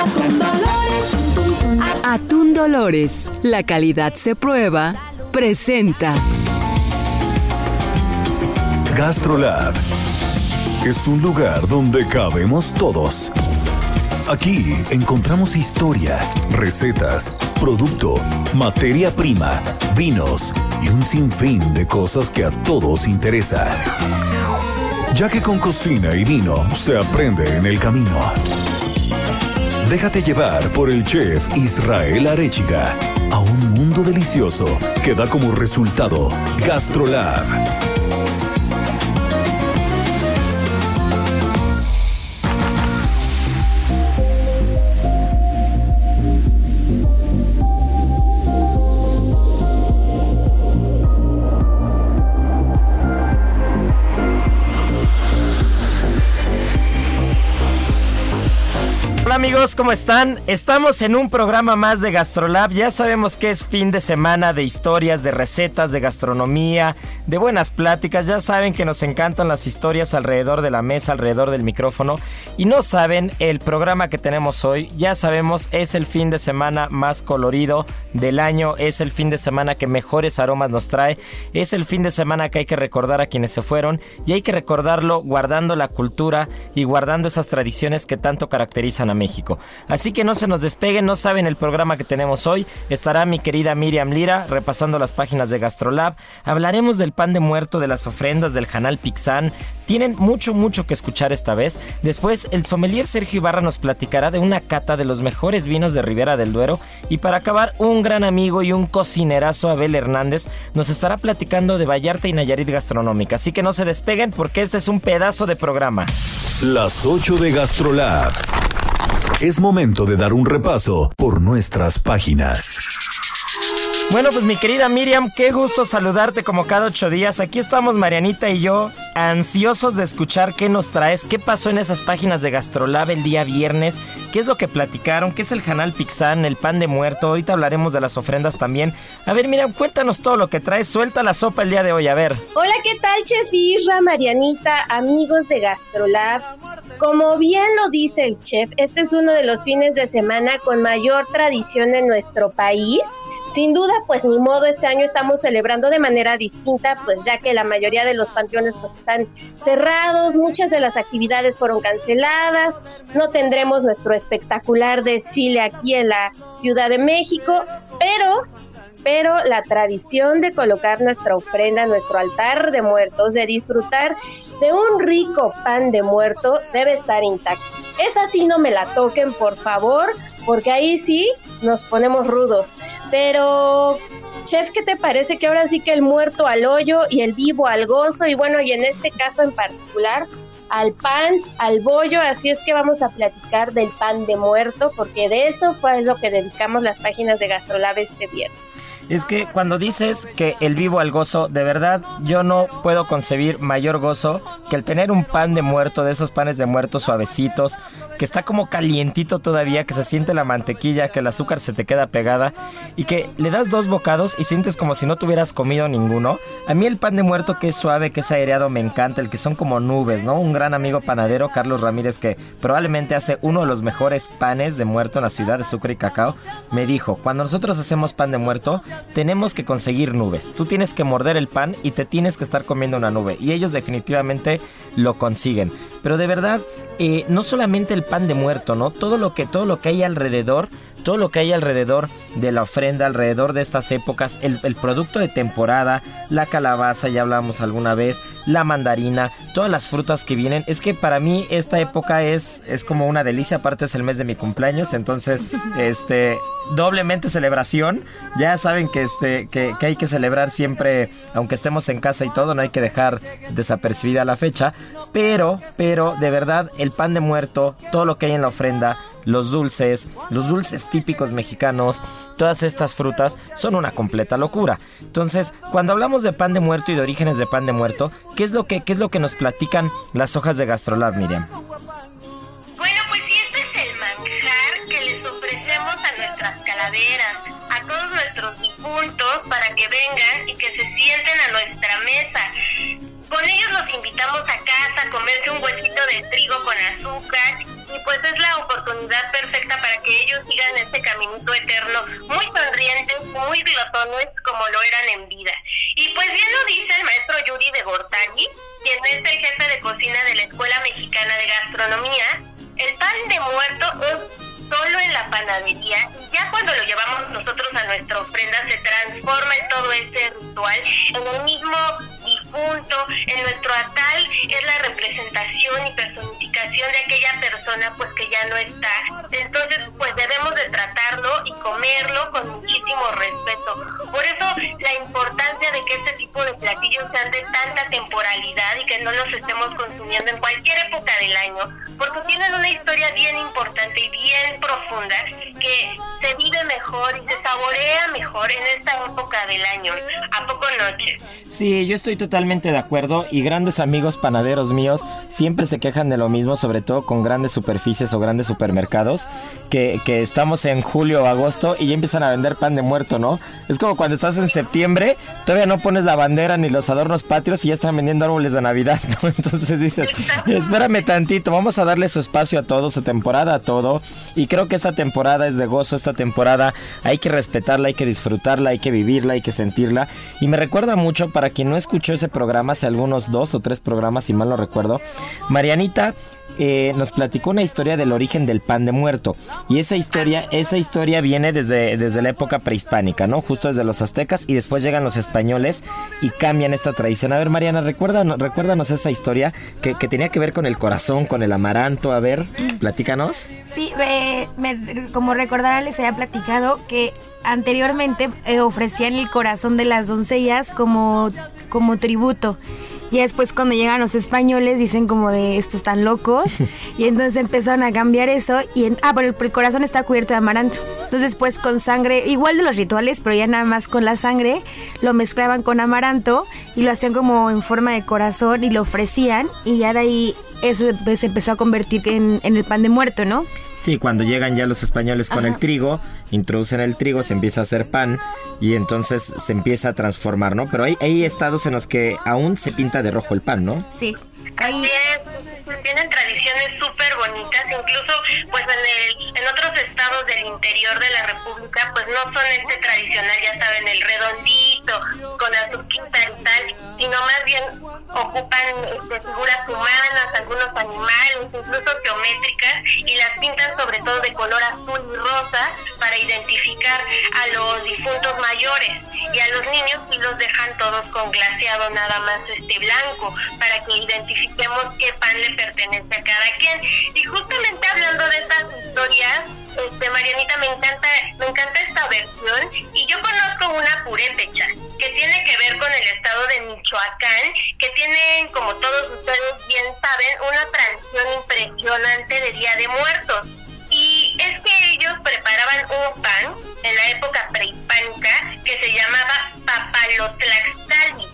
Atún Dolores. Atún Dolores, la calidad se prueba, presenta. GastroLab es un lugar donde cabemos todos. Aquí encontramos historia, recetas, producto, materia prima, vinos y un sinfín de cosas que a todos interesa. Ya que con cocina y vino se aprende en el camino. Déjate llevar por el chef Israel Arechiga a un mundo delicioso que da como resultado GastroLab. Amigos, ¿cómo están? Estamos en un programa más de GastroLab. Ya sabemos que es fin de semana de historias, de recetas, de gastronomía, de buenas pláticas. Ya saben que nos encantan las historias alrededor de la mesa, alrededor del micrófono. Y no saben, el programa que tenemos hoy, ya sabemos, es el fin de semana más colorido del año. Es el fin de semana que mejores aromas nos trae. Es el fin de semana que hay que recordar a quienes se fueron. Y hay que recordarlo guardando la cultura y guardando esas tradiciones que tanto caracterizan a México. Así que no se nos despeguen, no saben el programa que tenemos hoy. Estará mi querida Miriam Lira repasando las páginas de Gastrolab. Hablaremos del pan de muerto, de las ofrendas del canal Pixán. Tienen mucho, mucho que escuchar esta vez. Después, el sommelier Sergio Ibarra nos platicará de una cata de los mejores vinos de Ribera del Duero. Y para acabar, un gran amigo y un cocinerazo, Abel Hernández, nos estará platicando de Vallarta y Nayarit Gastronómica. Así que no se despeguen porque este es un pedazo de programa. Las 8 de GastroLab. Es momento de dar un repaso por nuestras páginas. Bueno, pues mi querida Miriam, qué gusto saludarte como cada ocho días. Aquí estamos Marianita y yo, ansiosos de escuchar qué nos traes, qué pasó en esas páginas de Gastrolab el día viernes, qué es lo que platicaron, qué es el canal Pixán, el pan de muerto. Ahorita hablaremos de las ofrendas también. A ver, Miriam, cuéntanos todo lo que traes. Suelta la sopa el día de hoy, a ver. Hola, ¿qué tal, Chef Isra, Marianita, amigos de Gastrolab? Como bien lo dice el chef, este es uno de los fines de semana con mayor tradición en nuestro país. Sin duda, pues ni modo, este año estamos celebrando de manera distinta, pues ya que la mayoría de los panteones pues están cerrados, muchas de las actividades fueron canceladas, no tendremos nuestro espectacular desfile aquí en la Ciudad de México, pero pero la tradición de colocar nuestra ofrenda, nuestro altar de muertos, de disfrutar de un rico pan de muerto, debe estar intacta. Esa sí no me la toquen, por favor, porque ahí sí nos ponemos rudos. Pero, chef, ¿qué te parece que ahora sí que el muerto al hoyo y el vivo al gozo? Y bueno, y en este caso en particular, al pan, al bollo, así es que vamos a platicar del pan de muerto, porque de eso fue lo que dedicamos las páginas de Gastrolab este viernes. Es que cuando dices que el vivo al gozo, de verdad yo no puedo concebir mayor gozo que el tener un pan de muerto, de esos panes de muerto suavecitos, que está como calientito todavía, que se siente la mantequilla, que el azúcar se te queda pegada y que le das dos bocados y sientes como si no tuvieras comido ninguno. A mí el pan de muerto que es suave, que es aireado, me encanta, el que son como nubes, ¿no? Gran amigo panadero, Carlos Ramírez, que probablemente hace uno de los mejores panes de muerto en la ciudad de Sucre y Cacao, me dijo, cuando nosotros hacemos pan de muerto, tenemos que conseguir nubes. Tú tienes que morder el pan y te tienes que estar comiendo una nube. Y ellos definitivamente lo consiguen. Pero de verdad, eh, no solamente el pan de muerto, ¿no? Todo lo que, todo lo que hay alrededor todo lo que hay alrededor de la ofrenda, alrededor de estas épocas, el, el, producto de temporada, la calabaza, ya hablamos alguna vez, la mandarina, todas las frutas que vienen. Es que para mí esta época es, es como una delicia, aparte es el mes de mi cumpleaños, entonces, este, doblemente celebración. Ya saben que, este, que, que hay que celebrar siempre, aunque estemos en casa y todo, no hay que dejar desapercibida la fecha. Pero, pero, de verdad, el pan de muerto, todo lo que hay en la ofrenda, los dulces, los dulces típicos mexicanos, todas estas frutas son una completa locura. Entonces, cuando hablamos de pan de muerto y de orígenes de pan de muerto, ¿qué es lo que, qué es lo que nos platican las hojas de Gastrolab, Miriam? Bueno, pues si este es el manjar que les ofrecemos a nuestras calaveras, a todos nuestros difuntos, para que vengan y que se sienten a nuestra mesa. Con ellos los invitamos a casa a comerse un huesito de trigo con azúcar y pues es la oportunidad perfecta para que ellos sigan este caminito eterno, muy sonrientes, muy glotones como lo eran en vida. Y pues bien lo dice el maestro Yuri de Gortari, quien es el jefe de cocina de la Escuela Mexicana de Gastronomía, el pan de muerto es solo en la panadería y ya cuando lo llevamos nosotros a nuestra ofrenda se transforma en todo ese ritual, en el mismo difunto, en nuestro atal es la representación y personificación de aquella persona pues que ya no está. Entonces pues debemos de tratarlo y comerlo con muchísimo respeto. Por eso la importancia de que este tipo de platillos sean de tanta temporalidad y que no los estemos consumiendo en cualquier época del año, porque tienen una historia bien importante y bien profunda que se vive mejor y se saborea mejor en esta época del año, a poco noche. Sí, yo estoy totalmente de acuerdo y grandes amigos panaderos míos siempre se quejan de lo mismo, sobre todo con grandes superficies o grandes supermercados, que, que estamos en julio o agosto y ya empiezan a vender pan de muerto, ¿no? Es como cuando estás en septiembre, todavía no pones la bandera ni los adornos patrios y ya están vendiendo árboles de Navidad, ¿no? Entonces dices, espérame tantito, vamos a darle su espacio a todo, su temporada a todo y creo que esta temporada es de gozo, esta temporada hay que respetarla, hay que disfrutarla, hay que vivirla, hay que sentirla. Y me recuerda mucho, para quien no escuchó ese programa, hace algunos dos o tres programas, si mal no recuerdo, Marianita eh, nos platicó una historia del origen del pan de muerto. Y esa historia, esa historia viene desde, desde la época prehispánica, ¿no? Justo desde los aztecas y después llegan los españoles y cambian esta tradición. A ver, Mariana, recuérdanos, recuérdanos esa historia que, que tenía que ver con el corazón, con el amaranto. A ver, platícanos. Sí, como recordarán, les había platicado que anteriormente eh, ofrecían el corazón de las doncellas como, como tributo. Y después cuando llegan los españoles dicen como de estos están locos. y entonces empezaron a cambiar eso. Y en- ah, pero el, el corazón está cubierto de amaranto. Entonces pues con sangre, igual de los rituales, pero ya nada más con la sangre, lo mezclaban con amaranto y lo hacían como en forma de corazón y lo ofrecían. Y ya de ahí eso pues, se empezó a convertir en, en el pan de muerto, ¿no? Sí, cuando llegan ya los españoles con el trigo, introducen el trigo, se empieza a hacer pan y entonces se empieza a transformar, ¿no? Pero hay, hay estados en los que aún se pinta de rojo el pan, ¿no? Sí. Ahí, es, tienen tradiciones súper bonitas, incluso pues en, el, en otros estados del interior de la República pues no son este tradicional, ya saben, el redondito, con azuquita y tal, sino más bien ocupan este, figuras humanas, algunos animales, incluso geométricas, y las pintan sobre todo de color azul y rosa para identificar a los difuntos mayores. Y a los niños y los dejan todos con glaseado nada más este blanco para que identifiquemos qué pan le pertenece a cada quien. Y justamente hablando de estas historias este Marianita me encanta me encanta esta versión y yo conozco una purépecha que tiene que ver con el estado de Michoacán que tienen como todos ustedes bien saben una tradición impresionante de Día de Muertos y es que ellos preparaban un pan en la época prehispánica que se llamaba papalotlaxtali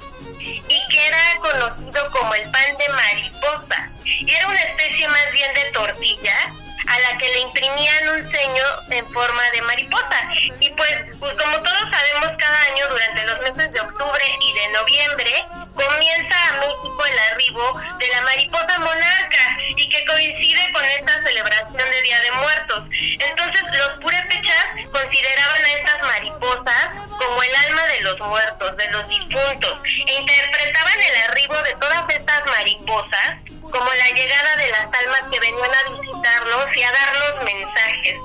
y que era conocido como el pan de mariposa. Y era una especie más bien de tortilla a la que le imprimían un ceño en forma de mariposa. Y pues, pues como todos sabemos, cada año durante los meses de octubre y de noviembre comienza a México el arribo de la mariposa monarca y que coincide con esta celebración de Día de Muertos. Entonces los purépechas consideraban a estas mariposas como el alma de los muertos, de los difuntos, e interpretaban el arribo de todas estas mariposas como la llegada de las almas que venían a visitarnos y a darnos mensajes.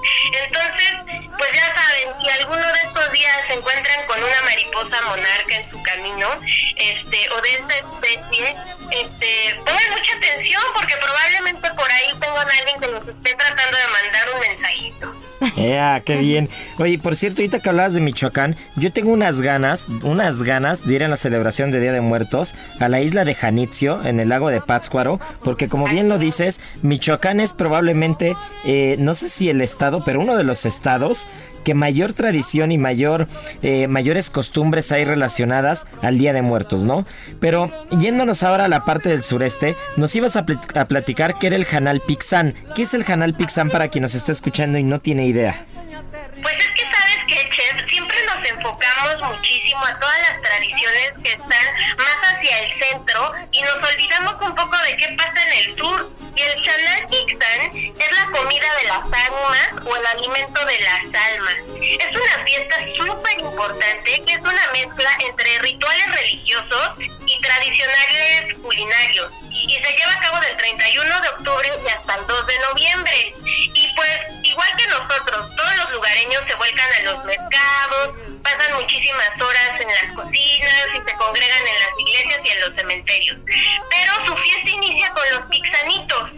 Entonces, pues ya saben, si alguno de estos días se encuentran con una mariposa monarca en su camino, este, o de esta especie, este, pongan mucha atención porque probablemente por ahí tengan a alguien que nos esté tratando de mandar un mensajito. Ya, qué bien. Oye, por cierto, ahorita que hablabas de Michoacán, yo tengo unas ganas, unas ganas de ir a la celebración de Día de Muertos a la isla de Janitzio, en el lago de Pátzcuaro, porque como bien lo dices, Michoacán es probablemente, eh, no sé si el estado, pero uno de los estados que mayor tradición y mayor, eh, mayores costumbres hay relacionadas al Día de Muertos, ¿no? Pero yéndonos ahora a la parte del sureste, nos ibas a, plat- a platicar que era el Janal Pixán. ¿Qué es el Janal Pixán para quien nos está escuchando y no tiene idea? Pues es que, Chef, siempre nos enfocamos muchísimo a todas las tradiciones que están más hacia el centro y nos olvidamos un poco de qué pasa en el sur. Y el Chanal Ixtan es la comida de las almas o el alimento de las almas. Es una fiesta súper importante que es una mezcla entre rituales religiosos y tradicionales culinarios. Y se lleva a cabo del 31 de octubre y hasta el 2 de noviembre. Y pues, igual que nosotros, todos los lugareños se vuelcan a los mercados, pasan muchísimas horas en las cocinas y se congregan en las iglesias y en los cementerios. Pero su fiesta inicia con los pixanitos.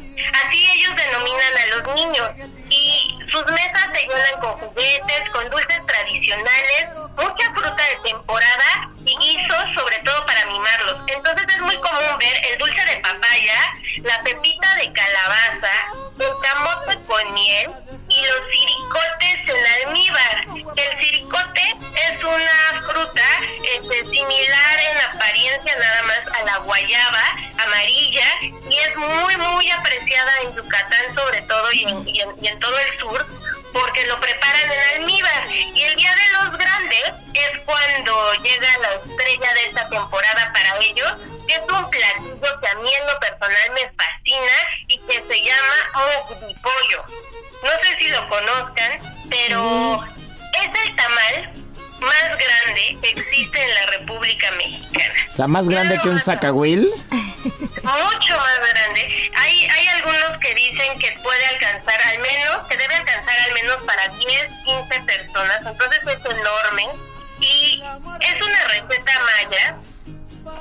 Así ellos denominan a los niños. Y sus mesas se llenan con juguetes, con dulces tradicionales, mucha fruta de temporada y guisos, sobre todo para mimarlos. Entonces es muy común ver el dulce de papaya, la pepita de calabaza, el camote con miel y los ciricotes en almíbar. El ciricote es una fruta este, similar en apariencia nada más a la guayaba amarilla y es muy muy apreciada en Yucatán sobre todo y en, todo el sur porque lo preparan en almíbar y el día de los grandes es cuando llega la estrella de esta temporada para ellos que es un platillo que a mí en lo personal me fascina y que se llama pollo no sé si lo conozcan pero es el tamal más grande que existe en la República Mexicana O sea, más grande que un zacahuil. mucho más grande. Hay, hay algunos que dicen que puede alcanzar al menos, que debe alcanzar al menos para 10, 15 personas, entonces es enorme. Y es una receta maya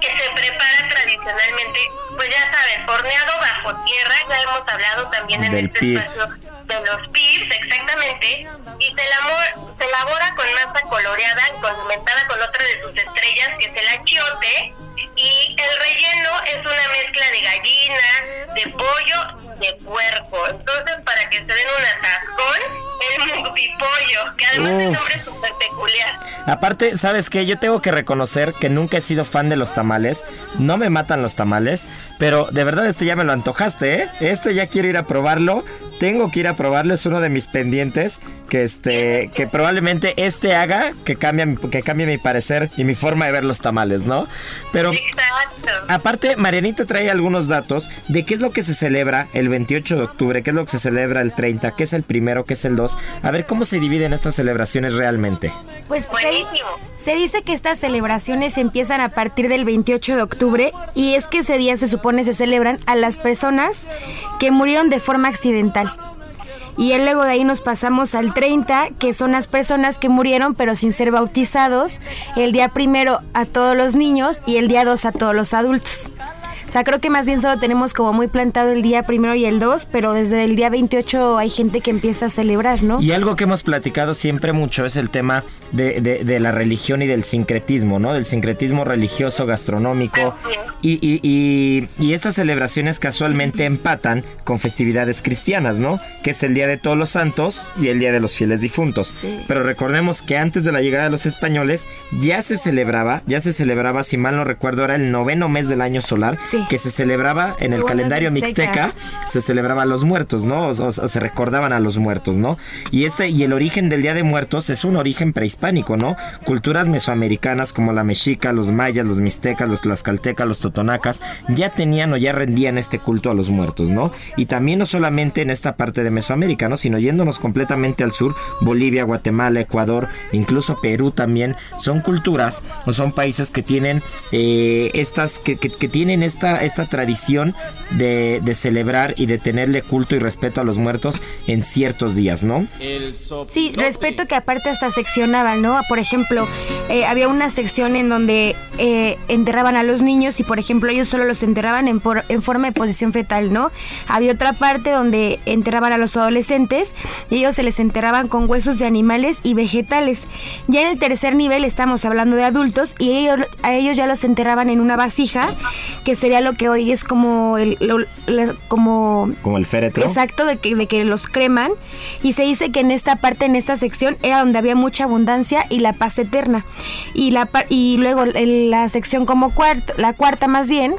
que se prepara tradicionalmente, pues ya saben, horneado bajo tierra, ya hemos hablado también en Del este espacio de los pips, exactamente, y se elabora, se elabora con masa coloreada y condimentada con otra de sus estrellas, que es el achiote, y el relleno es una mezcla de gallina, de pollo y de puerco. Entonces, para que se den un atascón, el que además el Uf. nombre es súper peculiar. Aparte, ¿sabes qué? Yo tengo que reconocer que nunca he sido fan de los tamales. No me matan los tamales. Pero de verdad, este ya me lo antojaste, ¿eh? Este ya quiero ir a probarlo. Tengo que ir a probarlo. Es uno de mis pendientes. Que este. Que probablemente este haga que cambie, mi- que cambie mi parecer y mi forma de ver los tamales, ¿no? Pero. Exacto. Aparte, Marianita trae algunos datos de qué es lo que se celebra el 28 de octubre, qué es lo que se celebra el 30, qué es el primero, qué es el 2. A ver cómo se dividen estas celebraciones realmente. Pues Buenísimo. Se dice que estas celebraciones empiezan a partir del 28 de octubre y es que ese día se supone se celebran a las personas que murieron de forma accidental. Y luego de ahí nos pasamos al 30, que son las personas que murieron pero sin ser bautizados. El día primero a todos los niños y el día 2 a todos los adultos. O sea, creo que más bien solo tenemos como muy plantado el día primero y el 2, pero desde el día 28 hay gente que empieza a celebrar, ¿no? Y algo que hemos platicado siempre mucho es el tema de, de- de la religión y del sincretismo, ¿no? Del sincretismo religioso, gastronómico. Y, y- y- y estas celebraciones casualmente empatan con festividades cristianas, ¿no? Que es el Día de Todos los Santos y el Día de los Fieles Difuntos. Sí. Pero recordemos que antes de la llegada de los españoles ya se celebraba, ya se celebraba, si mal no recuerdo, era el noveno mes del año solar, Sí. Que se celebraba en el Según calendario mixteca se celebraba a los muertos, ¿no? O, o- o se recordaban a los muertos, ¿no? Y este y el origen del Día de Muertos es un origen prehispánico, ¿no? Culturas mesoamericanas como la mexica, los mayas, los mixtecas, los tlaxcaltecas, los totonacas ya tenían o ya rendían este culto a los muertos, ¿no? Y también no solamente en esta parte de Mesoamérica, ¿no? Sino yéndonos completamente al sur, Bolivia, Guatemala, Ecuador, incluso Perú también son culturas o son países que tienen eh, estas que, que- que tienen esta esta, esta tradición de, de celebrar y de tenerle culto y respeto a los muertos en ciertos días, ¿no? Sí, respeto que aparte hasta seccionaban, ¿no? Por ejemplo, eh, había una sección en donde eh, enterraban a los niños y, por ejemplo, ellos solo los enterraban en, por- en forma de posición fetal, ¿no? Había otra parte donde enterraban a los adolescentes y ellos se les enterraban con huesos de animales y vegetales. Ya en el tercer nivel estamos hablando de adultos y ellos, a ellos ya los enterraban en una vasija, que sería lo que hoy es como el, lo- la- como Como el féretro. Exacto, de que, de que los creman. Y se dice que en esta parte, en esta sección, era donde había mucha abundancia y la paz eterna. Y, la, y luego en la sección como cuarto, la cuarta más bien,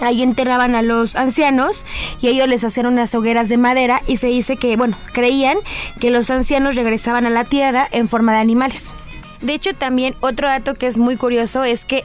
Ahí enterraban a los ancianos y ellos les hacían unas hogueras de madera y se dice que, bueno, creían que los ancianos regresaban a la tierra en forma de animales. De hecho, también otro dato que es muy curioso es que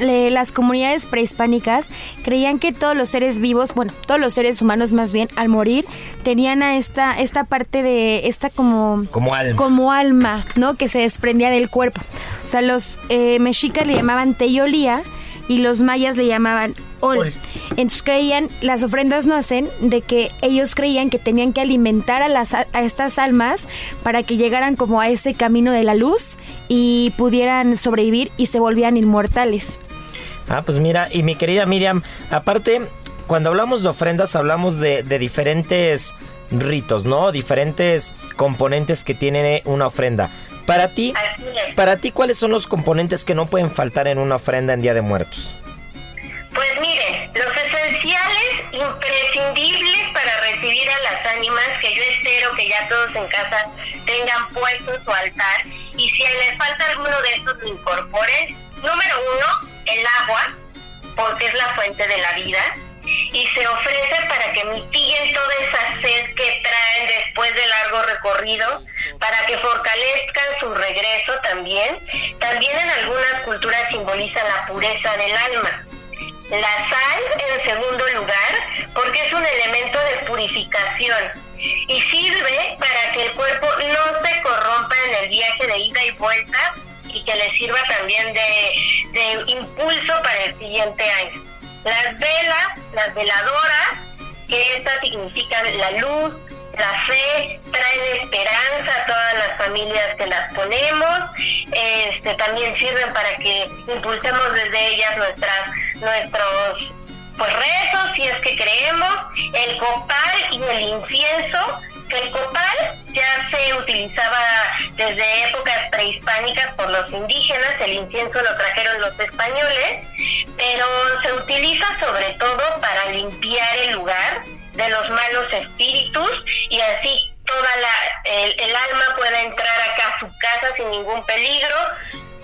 le- las comunidades prehispánicas creían que todos los seres vivos, bueno, todos los seres humanos más bien, al morir, tenían a esta, esta parte de, esta como... Como alma. Como alma, ¿no? Que se desprendía del cuerpo. O sea, los eh, mexicas le llamaban teyolía y los mayas le llamaban ol. Ol. Entonces creían, las ofrendas nacen de que ellos creían que tenían que alimentar a, las, a estas almas para que llegaran como a ese camino de la luz y pudieran sobrevivir y se volvían inmortales. Ah, pues mira, y mi querida Miriam, aparte, cuando hablamos de ofrendas, hablamos de, de diferentes ritos, ¿no? Diferentes componentes que tiene una ofrenda. Para ti, para ti, ¿cuáles son los componentes que no pueden faltar en una ofrenda en Día de Muertos? Pues miren, los esenciales imprescindibles para recibir a las ánimas, que yo espero que ya todos en casa tengan puesto su altar, y si les falta alguno de estos lo incorporen. Número uno, el agua, porque es la fuente de la vida, y se ofrece para que mitiguen toda esa sed que traen después de largo recorrido, para que fortalezcan su regreso también. También en algunas culturas simboliza la pureza del alma. La sal en segundo lugar porque es un elemento de purificación y sirve para que el cuerpo no se corrompa en el viaje de ida y vuelta y que le sirva también de, de impulso para el siguiente año. Las velas, las veladoras, que estas significan la luz, la fe, traen esperanza a todas las familias que las ponemos, este, también sirven para que impulsemos desde ellas nuestras, nuestros pues rezos, si es que creemos, el copal y el incienso, el copal ya se utilizaba desde épocas prehispánicas por los indígenas, el incienso lo trajeron los españoles, pero se utiliza sobre todo para limpiar el lugar de los malos espíritus y así toda la el, el alma pueda entrar acá a su casa sin ningún peligro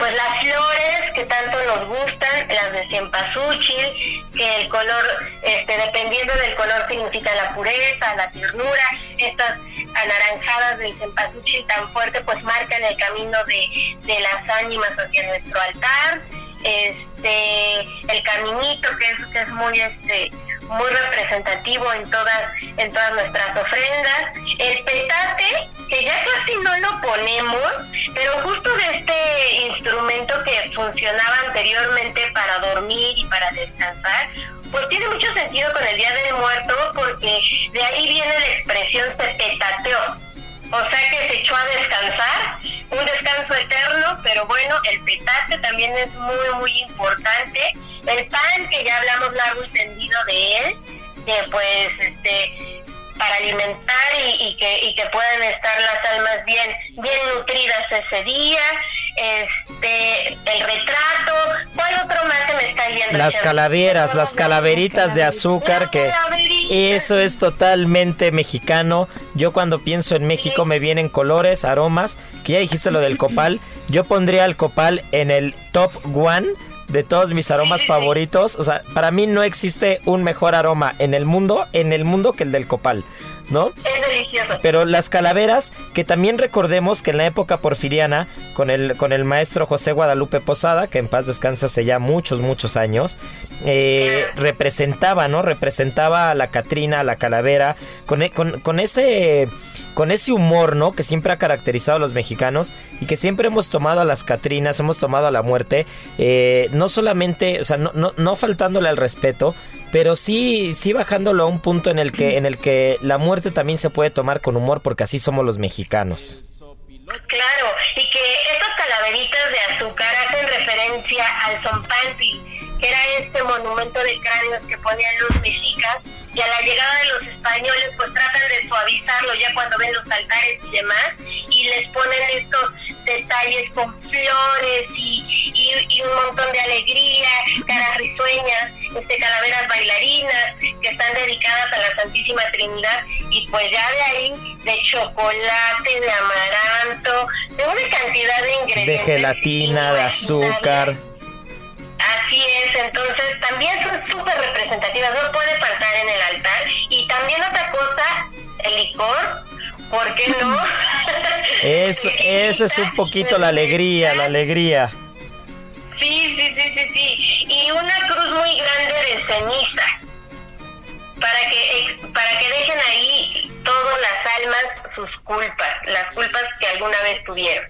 pues las flores que tanto nos gustan, las de cempasúchil, que el color, este, dependiendo del color significa la pureza, la ternura, estas anaranjadas del cempasúchil tan fuerte pues marcan el camino de, de las ánimas hacia nuestro altar, este, el caminito que es, que es muy este muy representativo en todas en todas nuestras ofrendas el petate que ya casi no lo ponemos pero justo de este instrumento que funcionaba anteriormente para dormir y para descansar pues tiene mucho sentido con el día del muerto porque de ahí viene la expresión se petateó o sea que se echó a descansar, un descanso eterno, pero bueno, el petate también es muy, muy importante. El pan, que ya hablamos largo y tendido de él, que pues, este, para alimentar y, y que, y que puedan estar las almas bien, bien nutridas ese día. Este, el retrato, ¿cuál otro más se me está yendo? Las calaveras, las calaveritas de azúcar, que eso es totalmente mexicano. Yo cuando pienso en México me vienen colores, aromas, que ya dijiste lo del copal. Yo pondría el copal en el top one de todos mis aromas favoritos. O sea, para mí no existe un mejor aroma en el mundo, en el mundo que el del copal. ¿No? Es delicioso. Pero las calaveras, que también recordemos que en la época porfiriana, con el, con el maestro José Guadalupe Posada, que en paz descansa hace ya muchos, muchos años, eh, representaba, ¿no? Representaba a la Catrina, a la calavera, con, e- con, con ese con ese humor, ¿no? Que siempre ha caracterizado a los mexicanos y que siempre hemos tomado a las Catrinas, hemos tomado a la muerte, eh, no solamente, o sea, no, no, no faltándole al respeto, pero sí, sí bajándolo a un punto en el que, en el que la muerte también se puede tomar con humor, porque así somos los mexicanos. Claro, y que estas calaveritas de azúcar hacen referencia al Zompanti, que era este monumento de cráneos que ponían los mexicas, y a la llegada de los españoles pues tratan de suavizarlo ya cuando ven los altares y demás, y les ponen estos detalles con flores y, y- y un montón de alegría, caras risueñas, este, calaveras bailarinas que están dedicadas a la Santísima Trinidad y pues ya de ahí de chocolate, de amaranto, de una cantidad de De ingredientes. gelatina, de azúcar. Así es, entonces también son súper representativas, no puede faltar en el altar. Y también otra cosa, el licor, ¿por qué no? Es, esa es un poquito la alegría, la alegría. Sí, sí, sí, sí, sí. Y una cruz muy grande de ceniza. Para que, para que dejen ahí todas las almas sus culpas, las culpas que alguna vez tuvieron.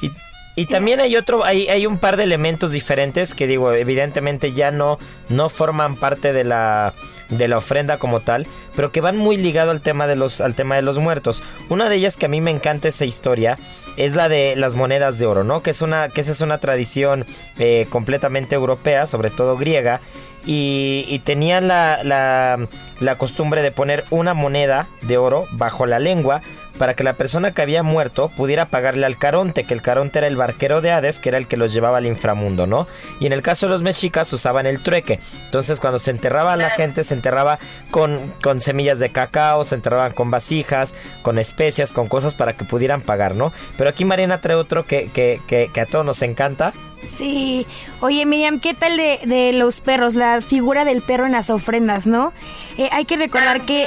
Y, y también hay otro, hay, hay un par de elementos diferentes que digo, evidentemente ya no, no forman parte de la, de la ofrenda como tal, pero que van muy ligado al tema de los, al tema de los muertos. Una de ellas que a mí me encanta esa historia es la de las monedas de oro, ¿no? Que es una, que esa es una tradición eh, completamente europea, sobre todo griega. Y, y tenían la, la, la costumbre de poner una moneda de oro bajo la lengua para que la persona que había muerto pudiera pagarle al Caronte, que el Caronte era el barquero de Hades, que era el que los llevaba al inframundo, ¿no? Y en el caso de los mexicas usaban el trueque. Entonces cuando se enterraba a la gente, se enterraba con, con semillas de cacao, se enterraban con vasijas, con especias, con cosas para que pudieran pagar, ¿no? Pero aquí Mariana trae otro que, que, que, que a todos nos encanta. Sí. Oye, Miriam, ¿qué tal de, los perros? La figura del perro en las ofrendas, ¿no? Eh, hay que recordar que...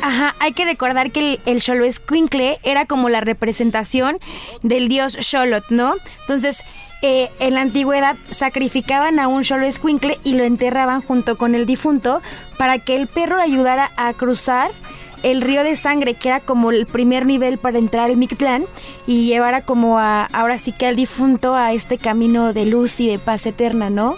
Ajá, hay que recordar que el, era como la representación del dios Xolotl, ¿no? Entonces, eh, en la antigüedad sacrificaban a un Xoloescuincle y lo enterraban junto con el difunto para que el perro ayudara a cruzar el río de sangre, que era como el primer nivel para entrar al Mictlán y llevara como a, ahora sí que al difunto a este camino de luz y de paz eterna, ¿no?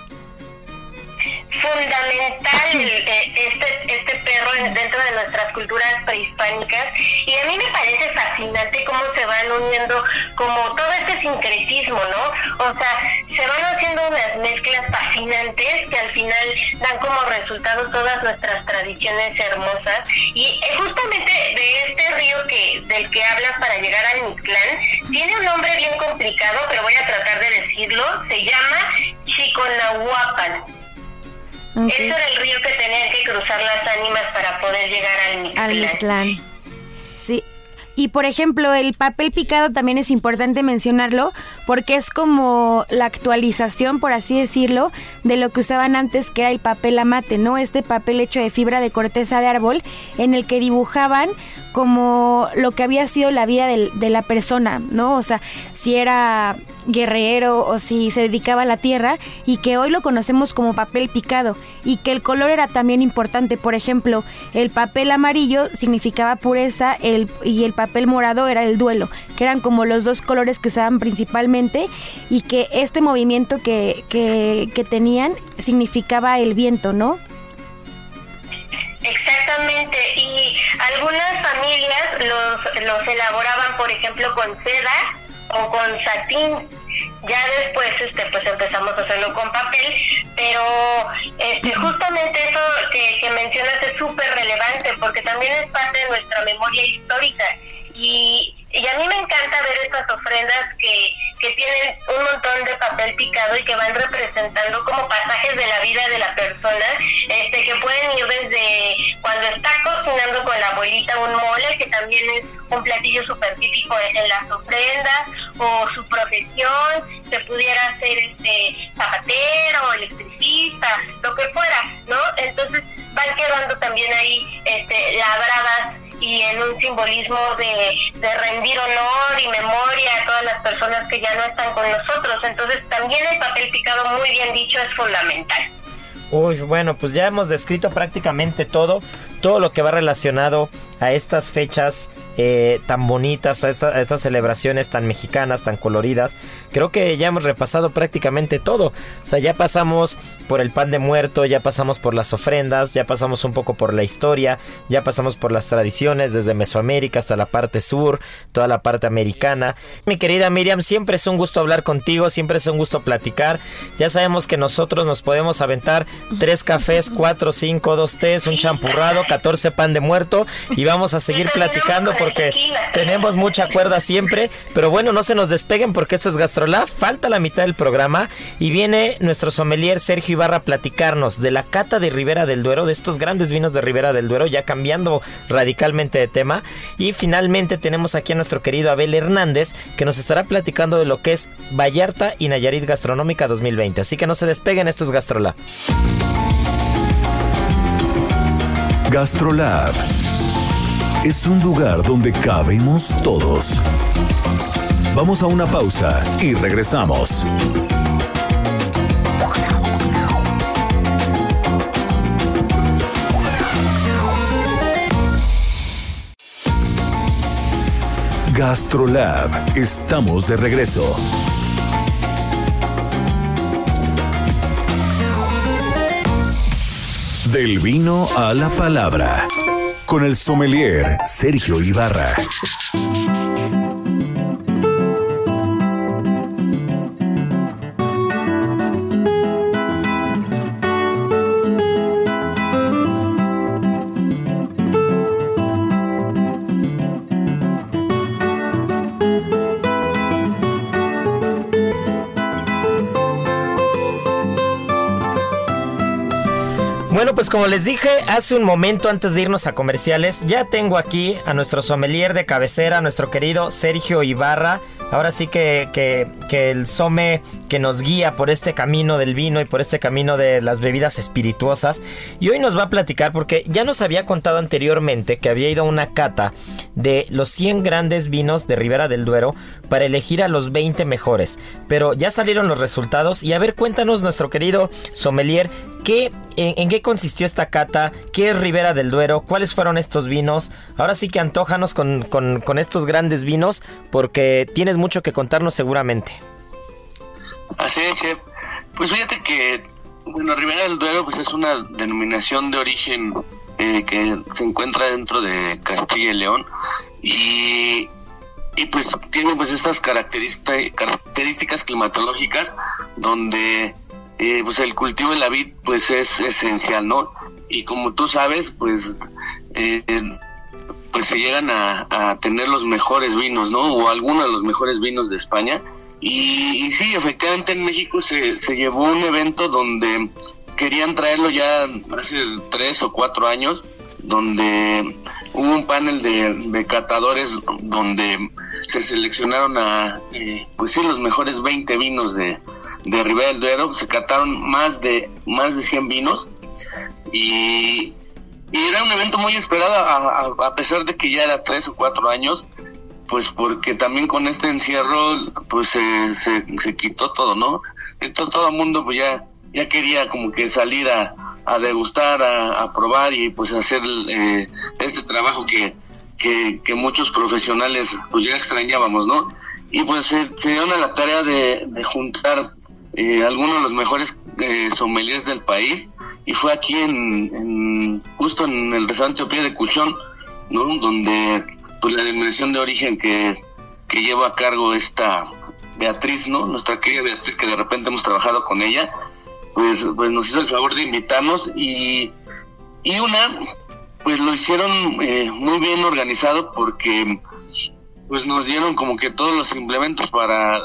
Fundamental el- eh, este, este perro en- dentro de nuestras culturas prehispánicas y a mí me parece fascinante cómo se van uniendo como todo este sincretismo, ¿no? O sea, se van haciendo unas mezclas fascinantes que al final dan como resultado todas nuestras tradiciones hermosas y eh, justamente de este río que del que hablas para llegar al Mictlán tiene un nombre bien complicado, pero voy a tratar de decirlo, se llama Chiconahuapan. Ok. Ese era el río que tenían que cruzar las ánimas para poder llegar al Mictlán. Al Mictlán. Sí. Y por ejemplo, el papel picado también es importante mencionarlo porque es como la actualización, por así decirlo, de lo que usaban antes, que era el papel amate, ¿no? Este papel hecho de fibra de corteza de árbol en el que dibujaban como lo que había sido la vida de la persona, ¿no? O sea, si era guerrero o si se dedicaba a la tierra y que hoy lo conocemos como papel picado y que el color era también importante. Por ejemplo, el papel amarillo significaba pureza el, y el papel morado era el duelo, que eran como los dos colores que usaban principalmente y que este movimiento que, que, que tenían significaba el viento, ¿no? Exactamente, y algunas familias los, los elaboraban, por ejemplo, con seda o con satín. Ya después este pues empezamos a hacerlo con papel, pero este justamente eso que, que mencionas es súper relevante porque también es parte de nuestra memoria histórica y, y a mí me encanta ver estas ofrendas que, que tienen un montón de papel picado y que van representando como pasajes de la vida de la persona, este que pueden ir desde cuando está cocinando con la abuelita un mole, que también es un platillo súper típico en, las ofrendas, o su profesión, se pudiera ser este zapatero, electricista, lo que fuera, ¿no? Entonces van quedando también ahí este, labradas y en un simbolismo de, rendir honor y memoria a todas las personas que ya no están con nosotros. Entonces también el papel picado, muy bien dicho, es fundamental. Uy, bueno, pues ya hemos descrito prácticamente todo, todo lo que va relacionado a estas fechas eh, tan bonitas, a, estas celebraciones tan mexicanas, tan coloridas. Creo que ya hemos repasado prácticamente todo. O sea, ya pasamos por el pan de muerto, ya pasamos por las ofrendas, ya pasamos un poco por la historia, ya pasamos por las tradiciones desde Mesoamérica hasta la parte sur, toda la parte americana. Mi querida Miriam, siempre es un gusto hablar contigo, siempre es un gusto platicar. Ya sabemos que nosotros nos podemos aventar tres cafés, cuatro, cinco, dos tés, un champurrado, 14 pan de muerto y vamos a seguir platicando porque tenemos mucha cuerda siempre. Pero bueno, no se nos despeguen porque esto es Gastrolab. Falta la mitad del programa y viene nuestro sommelier Sergio Ibarra a platicarnos de la cata de Ribera del Duero, de estos grandes vinos de Ribera del Duero, ya cambiando radicalmente de tema. Y finalmente tenemos aquí a nuestro querido Abel Hernández que nos estará platicando de lo que es Vallarta y Nayarit Gastronómica 2020. Así que no se despeguen, esto es Gastrolab. Gastrolab es un lugar donde cabemos todos. Vamos a una pausa y regresamos. Gastrolab, estamos de regreso. Del vino a la palabra con el sommelier Sergio Ibarra. Pues como les dije hace un momento antes de irnos a comerciales, ya tengo aquí a nuestro sommelier de cabecera, nuestro querido Sergio Ibarra. Ahora sí que, que, el some que nos guía por este camino del vino y por este camino de las bebidas espirituosas. Y hoy nos va a platicar porque ya nos había contado anteriormente que había ido a una cata de los 100 grandes vinos de Ribera del Duero para elegir a los 20 mejores. Pero ya salieron los resultados y a ver, cuéntanos nuestro querido sommelier, ¿qué, en, qué consistió esta cata? ¿Qué es Ribera del Duero? ¿Cuáles fueron estos vinos? Ahora sí que antojanos con, con estos grandes vinos porque tienes mucho que contarnos seguramente. Así es, chef. Pues fíjate que, bueno, Ribera del Duero pues es una denominación de origen eh, que se encuentra dentro de Castilla y León y, pues tiene pues estas características climatológicas donde eh, pues el cultivo de la vid pues es esencial, ¿no? Y como tú sabes, pues eh, pues se llegan a, tener los mejores vinos, ¿no? O algunos de los mejores vinos de España. Y, y sí, efectivamente en México se, se llevó un evento donde querían traerlo ya hace tres o cuatro años, donde hubo un panel de, catadores donde se seleccionaron a, eh, pues sí, los mejores 20 vinos de, de Ribera del Duero, se cataron más de, más de 100 vinos y, era un evento muy esperado a, a, pesar de que ya era tres o cuatro años, pues porque también con este encierro pues se, se, se quitó todo, ¿no? Entonces todo el mundo pues ya ya quería como que salir a, a degustar, a, probar y pues hacer eh, este trabajo que, que, muchos profesionales pues ya extrañábamos, ¿no? Y pues se, dieron a la tarea de, juntar eh, algunos de los mejores eh, sommeliers del país y fue aquí en, justo en el restaurante Opía de Cuchón, ¿no? Donde pues la denominación de origen que, que lleva a cargo esta Beatriz, ¿no? Nuestra querida Beatriz que de repente hemos trabajado con ella, pues, pues nos hizo el favor de invitarnos y, y una, pues lo hicieron eh, muy bien organizado porque pues nos dieron como que todos los implementos para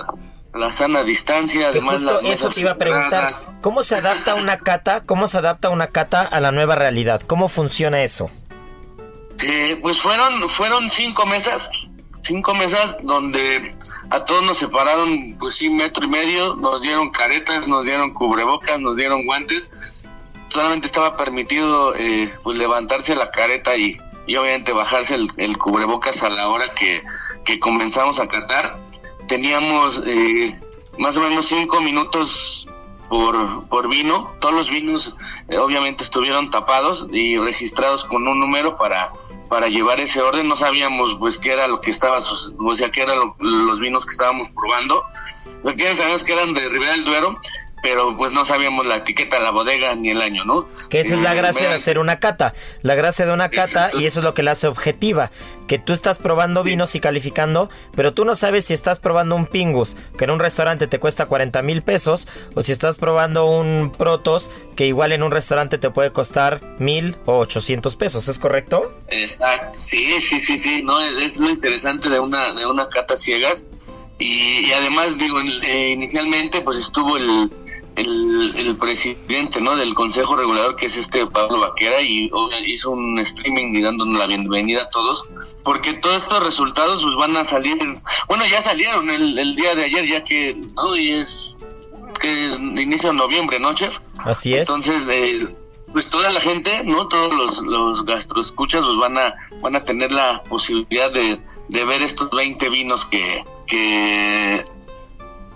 la sana distancia, además eso te iba a preguntar, ¿cómo se adapta una cata? ¿Cómo se adapta una cata a la nueva realidad? ¿Cómo funciona eso? Eh, pues fueron fueron cinco mesas, cinco mesas donde a todos nos separaron, pues sí, metro y medio, nos dieron caretas, nos dieron cubrebocas, nos dieron guantes. Solamente estaba permitido eh, pues levantarse la careta y, y obviamente bajarse el, el cubrebocas a la hora que, que comenzamos a catar. Teníamos eh, más o menos cinco minutos por, por vino. Todos los vinos eh, obviamente estuvieron tapados y registrados con un número para para llevar ese orden. No sabíamos pues qué era lo que estaba o sea qué eran lo- los vinos que estábamos probando. Lo que sabíamos que eran de Ribera del Duero pero pues no sabíamos la etiqueta la bodega ni el año no Que esa es la gracia de hacer una cata. La gracia de una cata, Exacto. y eso es lo que la hace objetiva. Que tú estás probando vinos y calificando, pero tú no sabes si estás probando un Pingus, que en un restaurante te cuesta 40 mil pesos, o si estás probando un Protos, que igual en un restaurante te puede costar mil o 800 pesos. ¿Es correcto? Exacto, sí, sí, sí, sí, no, es, es lo interesante de una, de una cata ciegas y, y además, digo, eh, inicialmente pues estuvo el, el, el presidente, ¿no? Del Consejo Regulador, que es este Pablo Vaquera, y hizo un streaming y dándonos la bienvenida a todos, porque todos estos resultados pues van a salir, bueno, ya salieron el, el día de ayer, ya que, ¿no? Y es que inicia noviembre, ¿no, chef? Así es. Entonces, eh, pues toda la gente, ¿no? Todos los, los gastroescuchas pues van a, van a tener la posibilidad de, de ver estos 20 vinos que, que,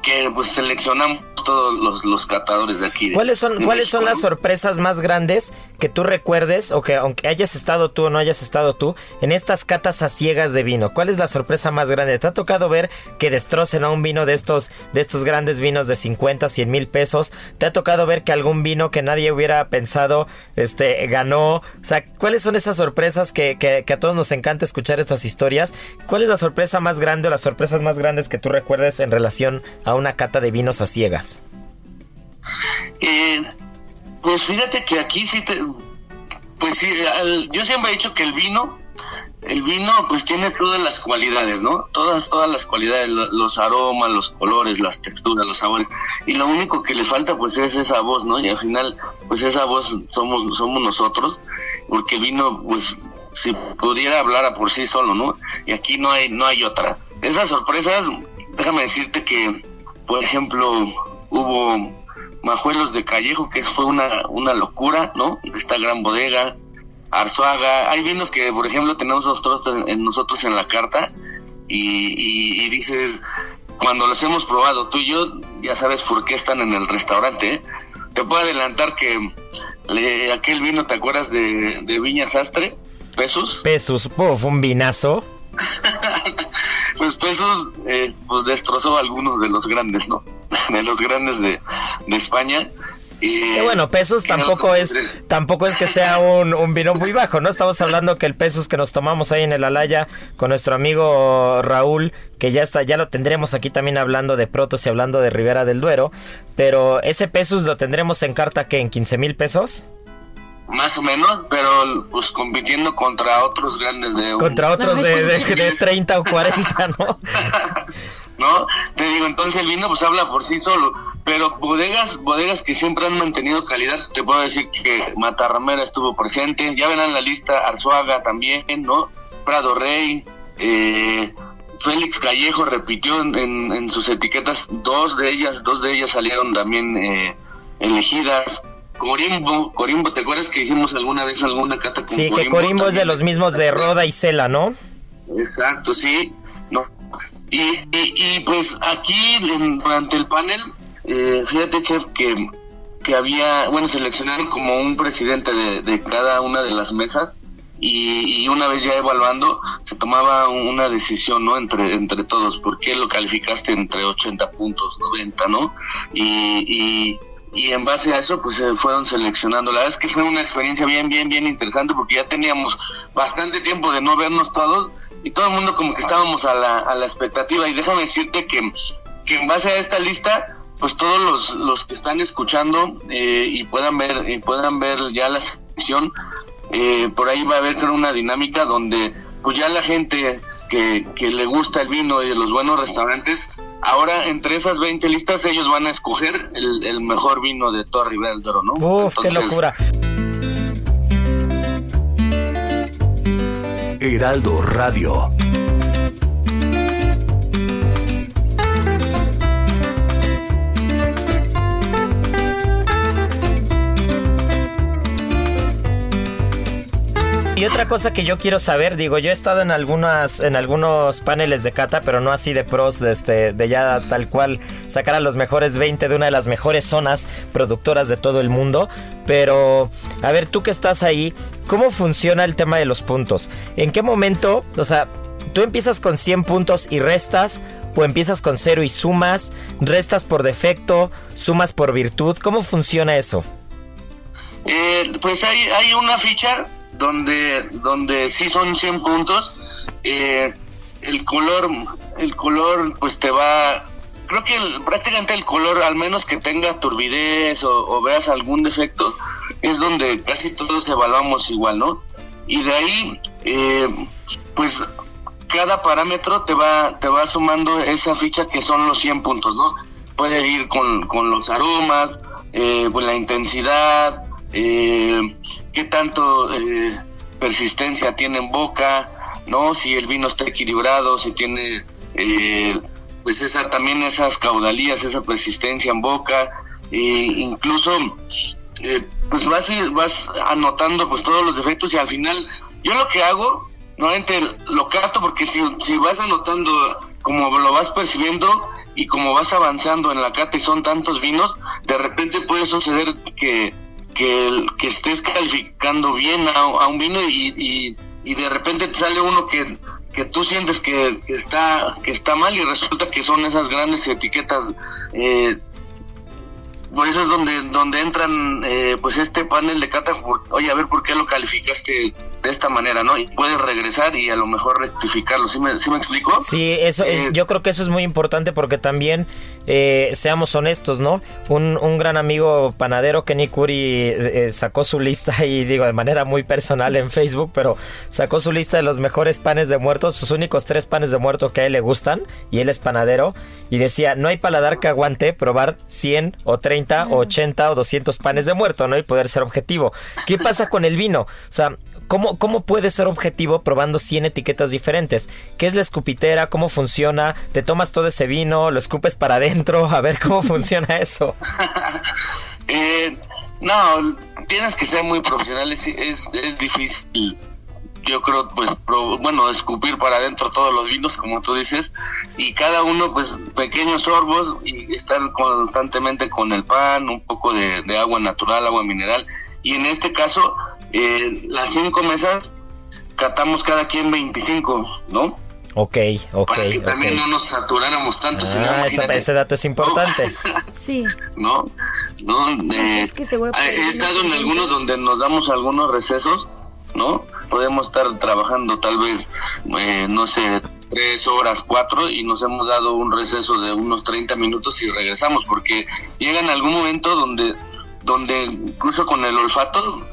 que pues seleccionamos todos los, los catadores de aquí. ¿Cuáles son, de ¿cuáles son las ¿no? sorpresas más grandes que tú recuerdes o que aunque hayas estado tú o no hayas estado tú en estas catas a ciegas de vino? ¿Cuál es la sorpresa más grande? ¿Te ha tocado ver que destrocen a un vino de estos, de estos grandes vinos de 50, 100 mil pesos? ¿Te ha tocado ver que algún vino que nadie hubiera pensado este, ganó? O sea, ¿cuáles son esas sorpresas que, a todos nos encanta escuchar estas historias? ¿Cuál es la sorpresa más grande o las sorpresas más grandes que tú recuerdes en relación a una cata de vinos a ciegas? Eh, pues fíjate que aquí sí te... Pues sí, al- yo siempre he dicho que el vino, el vino pues tiene todas las cualidades, ¿no? Todas, todas las cualidades, lo- los aromas, los colores, las texturas, los sabores. Y lo único que le falta pues es esa voz, ¿no? Y al final pues esa voz somos, somos nosotros, porque el vino pues si pudiera hablar a por sí solo, ¿no? Y aquí no hay, no hay otra. Esas sorpresas, déjame decirte que, por ejemplo, hubo Majuelos de Callejo, que fue una, una locura, ¿no? Esta gran bodega, Arzuaga, hay vinos que, por ejemplo, tenemos nosotros en, nosotros en la carta y, dices, cuando los hemos probado tú y yo, ya sabes por qué están en el restaurante, ¿eh? Te puedo adelantar que le- aquel vino, ¿te acuerdas de, Viña Sastre? Pesos. Pesos, puf, un vinazo. pues Pesos eh, pues destrozó a algunos de los grandes, ¿no? De los grandes de, de España. Y, Que bueno, pesos tampoco es tampoco es que sea un, un vino muy bajo, ¿no? Estamos hablando que el pesos que nos tomamos ahí en el Alaya con nuestro amigo Raúl, que ya está, ya lo tendremos aquí también hablando de Protos y hablando de Ribera del Duero, pero ese pesos lo tendremos en carta que en 15 mil pesos Más o menos, pero pues compitiendo contra otros grandes de... un- contra otros de, de, de 30 o 40, ¿no? ¿no? Te digo, entonces el vino pues habla por sí solo, pero bodegas, bodegas que siempre han mantenido calidad, te puedo decir que Matarramera estuvo presente, ya verán la lista, Arzuaga también, ¿no? Prado Rey, eh, Félix Callejo repitió en, en- en sus etiquetas, dos de ellas, dos de ellas salieron también eh, elegidas. Corimbo, Corimbo, ¿te acuerdas que hicimos alguna vez alguna cata con Sí, que Corimbo es de los mismos de Roda y Cela, ¿no? Exacto, sí. No. Y, y, y, pues aquí en- durante el panel, eh, fíjate, chef, que, que había, bueno, seleccionaron como un presidente de, de cada una de las mesas y, y una vez ya evaluando, se tomaba una decisión, ¿no? Entre, entre todos, ¿por qué lo calificaste entre 80 puntos, 90, ¿no? Y, y, y en base a eso, pues se fueron seleccionando. La verdad es que fue una experiencia bien, bien, bien interesante porque ya teníamos bastante tiempo de no vernos todos y todo el mundo como que estábamos a la, a la expectativa. Y déjame decirte que, que en base a esta lista, pues todos los, los que están escuchando eh, y puedan ver y puedan ver ya la sección, eh, por ahí va a haber creo una dinámica donde pues ya la gente que, que le gusta el vino y los buenos restaurantes, ahora entre esas 20 listas ellos van a escoger el, el mejor vino de toda Ribera del Duero, ¿no? Uf, qué locura. Heraldo Radio. Y otra cosa que yo quiero saber, digo, yo he estado en algunas, en algunos paneles de cata, pero no así de pros, de, este, de ya tal cual sacar a los mejores 20 de una de las mejores zonas productoras de todo el mundo. Pero, a ver, tú que estás ahí, ¿cómo funciona el tema de los puntos? ¿En qué momento, o sea, tú empiezas con 100 puntos y restas? ¿O empiezas con cero y sumas? ¿Restas por defecto? ¿Sumas por virtud? ¿Cómo funciona eso? Eh, pues hay, hay una ficha donde, donde sí son 100 puntos. Eh, el color, el color pues te va, creo que prácticamente el color, al menos que tenga turbidez o, veas algún defecto, es donde casi todos evaluamos igual, ¿no? Y de ahí, eh, pues cada parámetro te va, te va sumando esa ficha que son los 100 puntos, ¿no? Puedes ir con, con los aromas, eh, con la intensidad, eh, qué tanto eh, persistencia tiene en boca, ¿no? Si el vino está equilibrado, si tiene, eh, pues esa también esas caudalías, esa persistencia en boca, e incluso, eh, pues vas, vas anotando pues todos los defectos y al final, yo lo que hago, nuevamente lo capto porque si, si vas anotando como lo vas percibiendo, y como vas avanzando en la cata y son tantos vinos, de repente puede suceder que que, que estés calificando bien a, un vino y, y, de repente te sale uno que, que tú sientes que, está que está mal y resulta que son esas grandes etiquetas eh, por eso es donde donde entran eh, pues este panel de cata oye a ver por qué lo calificaste de esta manera, ¿no? Y puedes regresar y a lo mejor rectificarlo. ¿Sí me, ¿sí me explico? Sí, eso, eh, yo creo que eso es muy importante porque también eh, seamos honestos, ¿no? Un, un, gran amigo panadero, Kenny Curry, eh, sacó su lista y digo de manera muy personal en Facebook, pero sacó su lista de los mejores panes de muertos, sus únicos tres panes de muerto que a él le gustan, y él es panadero, y decía, no hay paladar que aguante probar 100 o 30 o 80 o 200 panes de muerto, ¿no? Y poder ser objetivo. ¿Qué pasa con el vino? O sea, ¿Cómo, ¿Cómo puede ser objetivo probando 100 etiquetas diferentes? ¿Qué es la escupitera? ¿Cómo funciona? ¿Te tomas todo ese vino? ¿Lo escupes para adentro? A ver cómo funciona eso. eh, no, tienes que ser muy profesional. Es, es, difícil yo creo, pues, bueno, escupir para adentro todos los vinos, como tú dices, y cada uno, pues, pequeños sorbos y estar constantemente con el pan, un poco de, de agua natural, agua mineral, y en este caso, eh, las cinco mesas catamos cada quien 25, ¿no? Ok, ok. Para que también no nos saturáramos tanto. Ah, ese, dato es importante. sí. ¿No? ¿No? Eh, he estado en algunos donde nos damos algunos recesos, ¿no? Podemos estar trabajando tal vez, eh, no sé, tres horas, cuatro, y nos hemos dado un receso de unos 30 minutos y regresamos, porque llega en algún momento donde, donde incluso con el olfato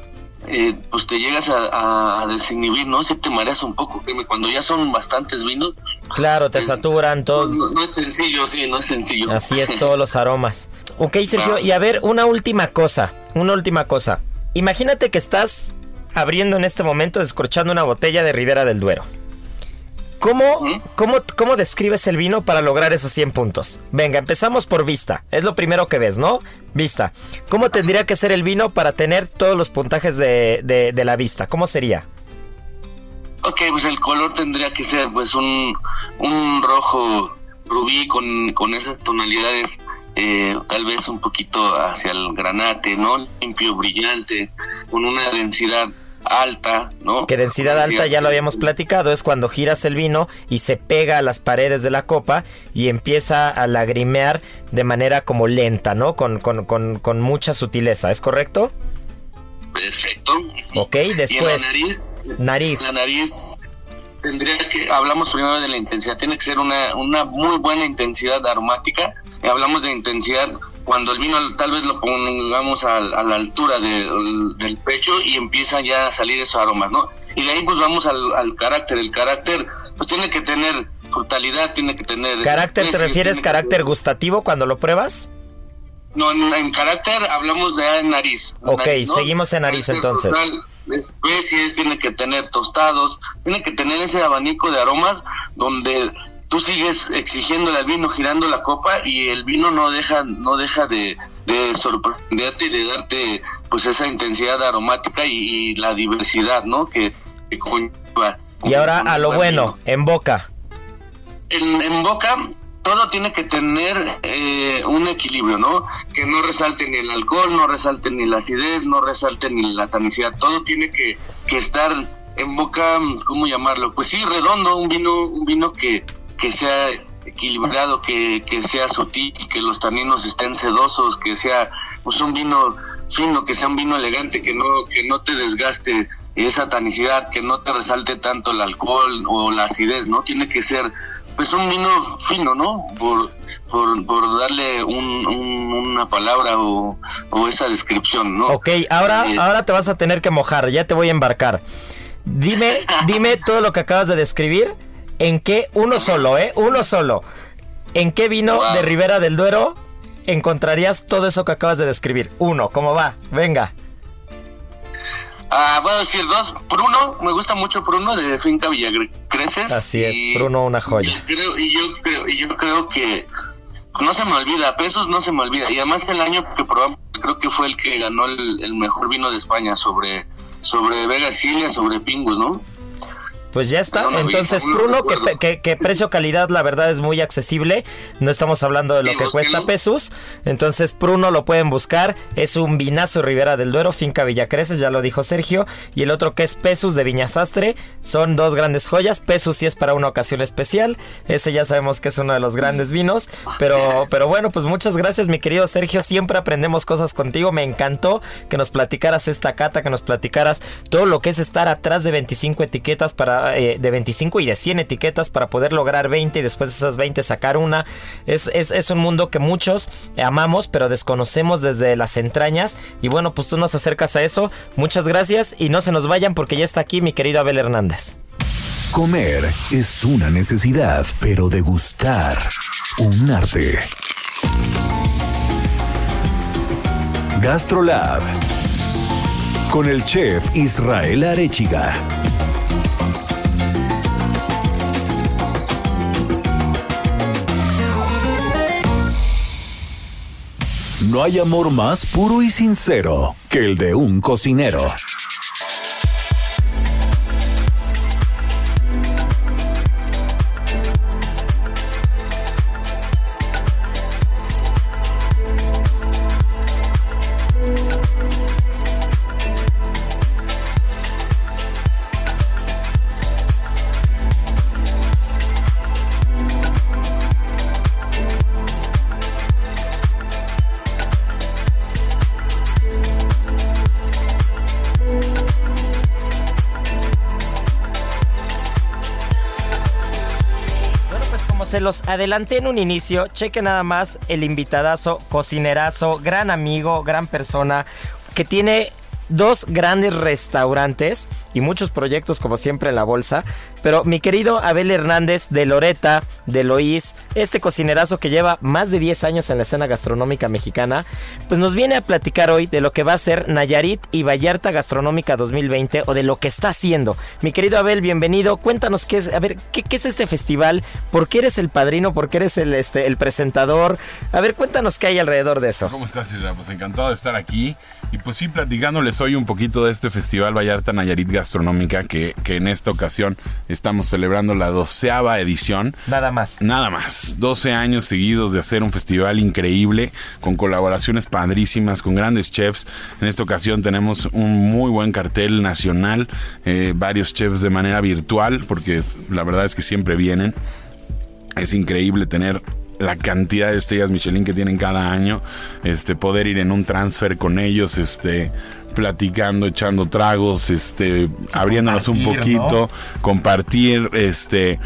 eh, pues te llegas a, desinhibir, ¿no? Si te mareas un poco, cuando ya son bastantes vinos. Claro, te saturan todo. No, es sencillo, sí, no es sencillo. Así es, todos los aromas. Ok, Sergio, y a ver, una última cosa, una última cosa. Imagínate que estás abriendo en este momento, descorchando una botella de Ribera del Duero. ¿Cómo, cómo, describes el vino para lograr esos 100 puntos? Venga, empezamos por vista. Es lo primero que ves, ¿no? Vista. ¿Cómo tendría que ser el vino para tener todos los puntajes de, la vista? ¿Cómo sería? Ok, pues el color tendría que ser pues un, un rojo rubí con, con esas tonalidades eh, tal vez un poquito hacia el granate, ¿no? Limpio, brillante, con una densidad alta, ¿no? Que densidad alta ya lo habíamos platicado, es cuando giras el vino y se pega a las paredes de la copa y empieza a lagrimear de manera como lenta, ¿no? Con, con, con, con mucha sutileza, ¿es correcto? Perfecto. Ok, después. la nariz, nariz. La nariz tendría que, hablamos primero de la intensidad, tiene que ser una, una muy buena intensidad aromática. Hablamos de intensidad cuando el vino tal vez lo pongamos a, la altura del pecho y empiezan ya a salir esos aromas, ¿no? Y de ahí pues vamos al, carácter. El carácter pues tiene que tener frutalidad, tiene que tener... ¿Carácter te refieres carácter gustativo cuando lo pruebas? No, en, carácter hablamos de nariz. Ok, seguimos en nariz entonces. especies, tiene que tener tostados, tiene que tener ese abanico de aromas donde tú sigues exigiendo al vino girando la copa y el vino no deja no deja de, sorprenderte y de darte pues esa intensidad aromática y, la diversidad no que que conlleva. Y ahora a lo buen bueno, en boca. En, en boca todo tiene que tener eh, un equilibrio, ¿no? Que no resalte ni el alcohol, no resalte ni la acidez, no resalte ni la tanicidad. Todo tiene que, que estar en boca, ¿cómo llamarlo? Pues sí, redondo, un vino, un vino que, que sea equilibrado, que, que sea sutil, que los taninos estén sedosos, que sea pues un vino fino, que sea un vino elegante, que no, que no te desgaste esa tanicidad, que no te resalte tanto el alcohol o la acidez, ¿no? Tiene que ser pues un vino fino, ¿no? Por, por, por darle un, un- una palabra o, o esa descripción, ¿no? Ok, ahora, Eh, ahora te vas a tener que mojar, ya te voy a embarcar. Dime, dime todo lo que acabas de describir. ¿En qué? Uno solo, ¿eh? Uno solo. ¿En qué vino Wow. de Ribera del Duero encontrarías todo eso que acabas de describir? Uno, ¿cómo va? Venga. Ah, voy a decir dos. Bruno, me gusta mucho Bruno de Finca Villacreces. Así es, y Bruno, una joya. yo creo- y yo creo, y yo creo que no se me olvida, pesos no se me olvida. Y además el año que probamos, creo que fue el que ganó el, el mejor vino de España sobre, sobre Vega Silia, sobre Pingus, ¿no? Pues ya está. No, no, Entonces, no, no Bruno, que, que- que precio-calidad, la verdad, es muy accesible. No estamos hablando de lo Sí, que cuesta pesos. Entonces, Bruno lo pueden buscar. Es un vinazo Ribera del Duero, Finca Villacreces, ya lo dijo Sergio. Y el otro que es Pesus de Viñasastre. Son dos grandes joyas. Pesus sí es para una ocasión especial. Ese ya sabemos que es uno de los grandes vinos. Pero, pero bueno, pues muchas gracias, mi querido Sergio. Siempre aprendemos cosas contigo. Me encantó que nos platicaras esta cata, que nos platicaras todo lo que es estar atrás de 25 etiquetas para eh, de 25 y de 100 etiquetas para poder lograr 20 y después de esas 20 sacar una. Es, es, es un mundo que muchos amamos, pero desconocemos desde las entrañas. Y bueno, pues tú nos acercas a eso. Muchas gracias y no se nos vayan porque ya está aquí mi querido Abel Hernández. Comer es una necesidad, pero degustar un arte. Gastrolab con el chef Israel Arechiga. No hay amor más puro y sincero que el de un cocinero. Se los adelanté en un inicio, cheque nada más el invitadazo, cocinerazo, gran amigo, gran persona, que tiene dos grandes restaurantes y muchos proyectos como siempre en la bolsa. Pero mi querido Abel Hernández de Loreta, de Loís, este cocinerazo que lleva más de 10 años en la escena gastronómica mexicana, pues nos viene a platicar hoy de lo que va a ser Nayarit y Vallarta Gastronómica 2020 o de lo que está haciendo. Mi querido Abel, bienvenido. Cuéntanos qué es, a ver, qué, es este festival, por qué eres el padrino, por qué eres el, este, presentador. A ver, cuéntanos qué hay alrededor de eso. ¿Cómo estás, Isra? Pues encantado de estar aquí. Y pues sí, platicándoles hoy un poquito de este Festival Vallarta Nayarit Gastronómica, que, que en esta ocasión estamos celebrando la doceava edición. Nada más. Nada más, 12 años seguidos de hacer un festival increíble, con colaboraciones padrísimas, con grandes chefs. En esta ocasión tenemos un muy buen cartel nacional, eh, varios chefs de manera virtual, porque la verdad es que siempre vienen. Es increíble tener la cantidad de estrellas Michelin que tienen cada año, este poder ir en un transfer con ellos, este platicando, echando tragos, este abriéndonos un poquito, compartir, este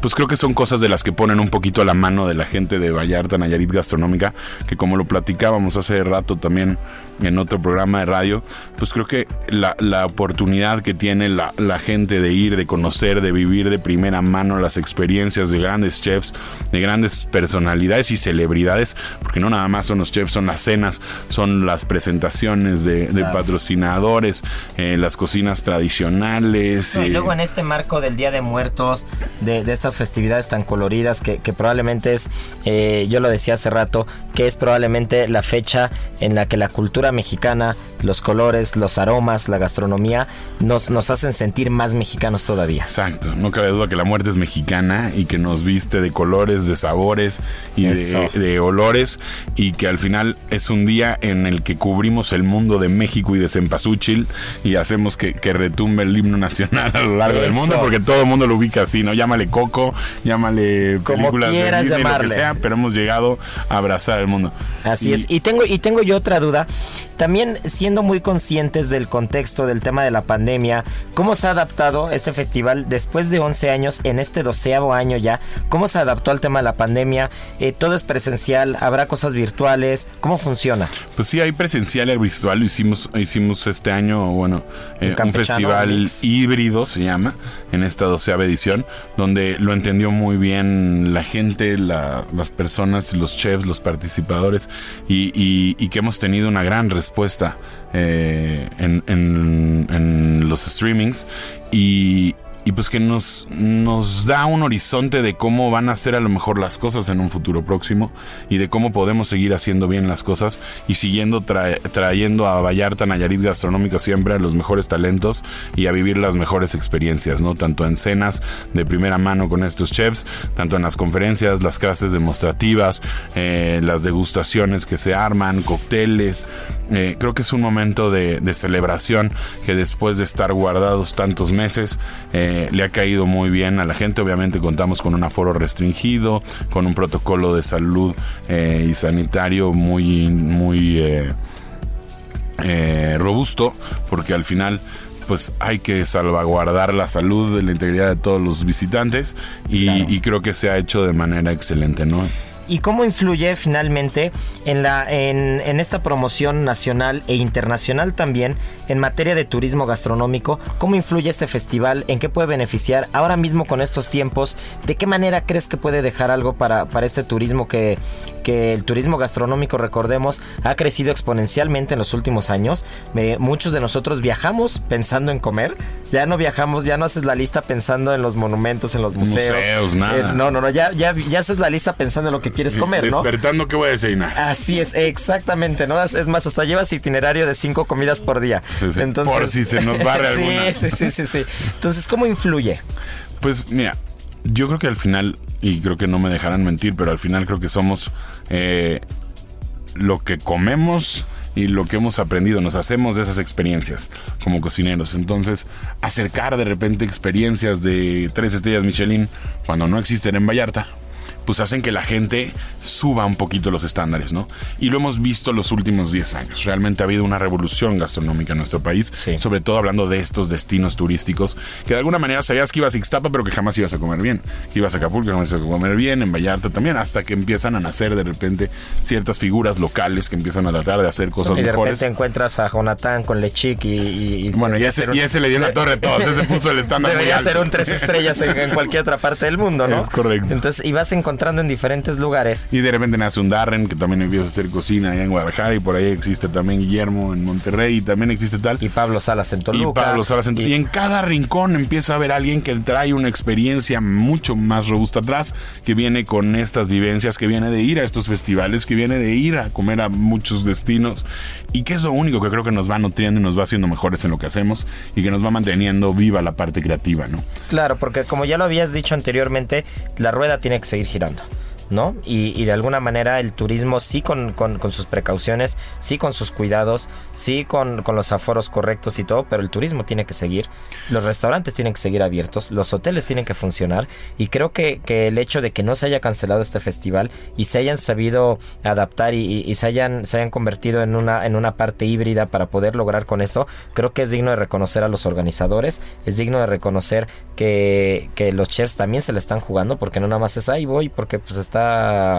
pues creo que son cosas de las que ponen un poquito a la mano de la gente de Vallarta Nayarit Gastronómica, que como lo platicábamos hace rato también en otro programa de radio, pues creo que la, la oportunidad que tiene la, la gente de ir, de conocer, de vivir de primera mano las experiencias de grandes chefs, de grandes personalidades y celebridades, porque no nada más son los chefs, son las cenas, son las presentaciones de, de Claro. Patrocinadores, eh, las cocinas tradicionales. No, y eh, luego en este marco del Día de Muertos, de, de estas festividades tan coloridas, que, que probablemente es, eh, yo lo decía hace rato, que es probablemente la fecha en la que la cultura mexicana, los colores, los aromas, la gastronomía, nos, nos hacen sentir más mexicanos todavía. Exacto, no cabe duda que la muerte es mexicana y que nos viste de colores, de sabores y de, olores y que al final es un día en el que cubrimos el mundo de México y de Cempasúchil y hacemos que, que retumbe el himno nacional a lo largo del mundo porque todo el mundo lo ubica así, ¿no? Llámale Coco, llámale Como películas de quieras Disney, lo que sea, pero hemos llegado a abrazar el mundo. Así Y- es. Y tengo, y tengo yo otra duda. También siendo muy conscientes del contexto del tema de la pandemia, ¿cómo se ha adaptado ese festival después de 11 años, en este doceavo año ya? ¿Cómo se adaptó al tema de la pandemia? Eh, ¿Todo es presencial? ¿Habrá cosas virtuales? ¿Cómo funciona? Pues sí, hay presencial y virtual. Hicimos, hicimos este año, bueno, eh, un festival mix. híbrido se llama, en esta doceava edición, donde lo entendió muy bien la gente, la- las personas, los chefs, los participadores, y, y- y que hemos tenido una gran respuesta eh, en, en- en los streamings. Y, y pues que nos, nos da un horizonte de cómo van a ser a lo mejor las cosas en un futuro próximo y de cómo podemos seguir haciendo bien las cosas y siguiendo tra- trayendo a Vallarta, Nayarit Gastronómico siempre a los mejores talentos y a vivir las mejores experiencias, ¿no? Tanto en cenas de primera mano con estos chefs, tanto en las conferencias, las clases demostrativas, eh, las degustaciones que se arman, cócteles. Eh, creo que es un momento de, de celebración que después de estar guardados tantos meses, eh, le ha caído muy bien a la gente. Obviamente contamos con un aforo restringido, con un protocolo de salud eh, y sanitario muy, muy eh, eh, robusto, porque al final pues hay que salvaguardar la salud la integridad de todos los visitantes y, Claro. y creo que se ha hecho de manera excelente, ¿no? ¿Y cómo influye finalmente en, la, en, en esta promoción nacional e internacional también en materia de turismo gastronómico? ¿Cómo influye este festival? ¿En qué puede beneficiar ahora mismo con estos tiempos? ¿De qué manera crees que puede dejar algo para, para este turismo que, que el turismo gastronómico, recordemos, ha crecido exponencialmente en los últimos años? Muchos de nosotros viajamos pensando en comer, ya no viajamos, ya no haces la lista pensando en los monumentos, en los museos. Museos, nada. Eh, no, no, no, ya, ya, ya haces la lista pensando en lo que quieres comer, ¿no? Despertando que voy a desayunar. Así es, exactamente, ¿no? Es, más, hasta llevas itinerario de cinco comidas por día. Sí, sí, por si se nos barre alguna. Sí, sí, sí, sí. Entonces, ¿cómo influye? Pues mira, yo creo que al final, y creo que no me dejarán mentir, pero al final creo que somos eh, lo que comemos y lo que hemos aprendido, nos hacemos de esas experiencias como cocineros. Entonces, acercar de repente experiencias de tres estrellas Michelin cuando no existen en Vallarta, pues hacen que la gente suba un poquito los estándares, ¿no? Y lo hemos visto los últimos 10 años. Realmente ha habido una revolución gastronómica en nuestro país, Sí. sobre todo hablando de estos destinos turísticos, que de alguna manera sabías que ibas a Ixtapa, pero que jamás ibas a comer bien. Que ibas a Acapulco, jamás ibas a comer bien, en Vallarta también, hasta que empiezan a nacer de repente ciertas figuras locales que empiezan a tratar de hacer cosas y de mejores. repente encuentras a Jonathan con Lechic y, y- y Bueno, ya se, un- ya se le dio la torre a todos, ese puso el estándar muy Debería alto. ser un tres estrellas en, en cualquier otra parte del mundo, ¿no? Es correcto. Entonces, y vas encontrando en diferentes lugares. Y de repente nace un Darren que también empieza a hacer cocina allá en Guadalajara y por ahí existe también Guillermo en Monterrey y también existe tal. Y Pablo Salas en Toluca. Y Pablo Salas en- Y- y en cada rincón empieza a haber alguien que trae una experiencia mucho más robusta atrás, que viene con estas vivencias, que viene de ir a estos festivales, que viene de ir a comer a muchos destinos y que es lo único que creo que nos va nutriendo y nos va haciendo mejores en lo que hacemos y que nos va manteniendo viva la parte creativa, ¿no? Claro, porque como ya lo habías dicho anteriormente, la rueda tiene que seguir girando. Deutschland. ¿No? Y, y de alguna manera el turismo sí con, con- con sus precauciones, sí con sus cuidados, sí con, con los aforos correctos y todo, pero el turismo tiene que seguir, los restaurantes tienen que seguir abiertos, los hoteles tienen que funcionar y creo que, que el hecho de que no se haya cancelado este festival y se hayan sabido adaptar y, se, hayan, se hayan convertido en una, en una parte híbrida para poder lograr con eso, creo que es digno de reconocer a los organizadores, es digno de reconocer que, que los chefs también se le están jugando, porque no nada más es ahí voy, porque pues está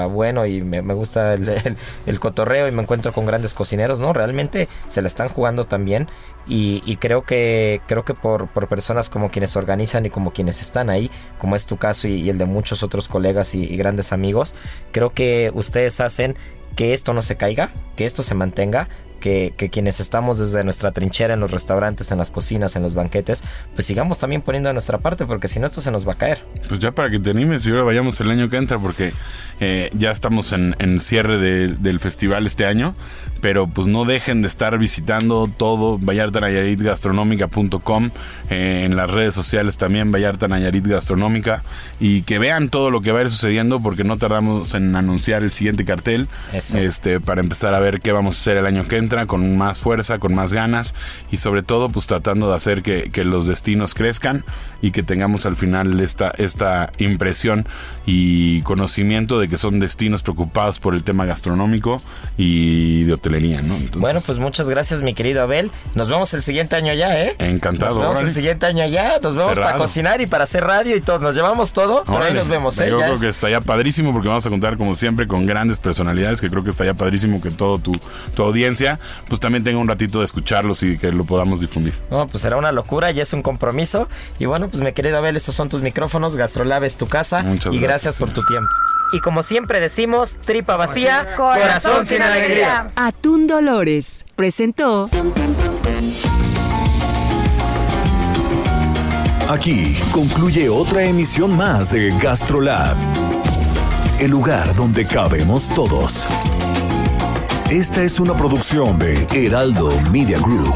bueno y me, gusta el, cotorreo y me encuentro con grandes cocineros, ¿no? Realmente se la están jugando también y, y creo que creo que por, por personas como quienes organizan y como quienes están ahí, como es tu caso y, el de muchos otros colegas y grandes amigos, creo que ustedes hacen que esto no se caiga, que esto se mantenga, que, quienes estamos desde nuestra trinchera en los restaurantes, en las cocinas, en los banquetes, pues sigamos también poniendo de nuestra parte, porque si no esto se nos va a caer. Pues ya para que te animes y ahora vayamos el año que entra, porque eh, ya estamos en, en cierre de- del festival este año, pero pues no dejen de estar visitando todo Vallarta Nayarit Gastronómica.com, eh, en las redes sociales también Vallarta Nayarit Gastronómica, y que vean todo lo que va a ir sucediendo, porque no tardamos en anunciar el siguiente cartel, Eso. este para empezar a ver qué vamos a hacer el año que entra, con más fuerza, con más ganas, y sobre todo pues tratando de hacer que, que los destinos crezcan y que tengamos al final esta, esta impresión y conocimiento de que son destinos preocupados por el tema gastronómico y de hotelería, ¿no? Entonces, Bueno, pues muchas gracias, mi querido Abel. Nos vemos el siguiente año ya, ¿eh? Encantado, Nos vemos órale. el siguiente año ya. Nos vemos Cerrado. para cocinar y para hacer radio y todo. Nos llevamos todo, pero ahí nos vemos, ¿eh? Yo Ya creo es- que estaría padrísimo porque vamos a contar como siempre con grandes personalidades que creo que estaría padrísimo que todo tu, tu audiencia pues también tenga un ratito de escucharlos y que lo podamos difundir. No, pues será una locura y es un compromiso. Y bueno, pues mi querido Abel, estos son tus micrófonos. Gastrolab es tu casa. Muchas y gracias, gracias por tu tiempo. Y como siempre decimos, tripa vacía, Corazón corazón sin sin alegría. alegría. Atún Dolores presentó Aquí concluye otra emisión más de GastroLab, el lugar donde cabemos todos. Esta es una producción de Heraldo Media Group.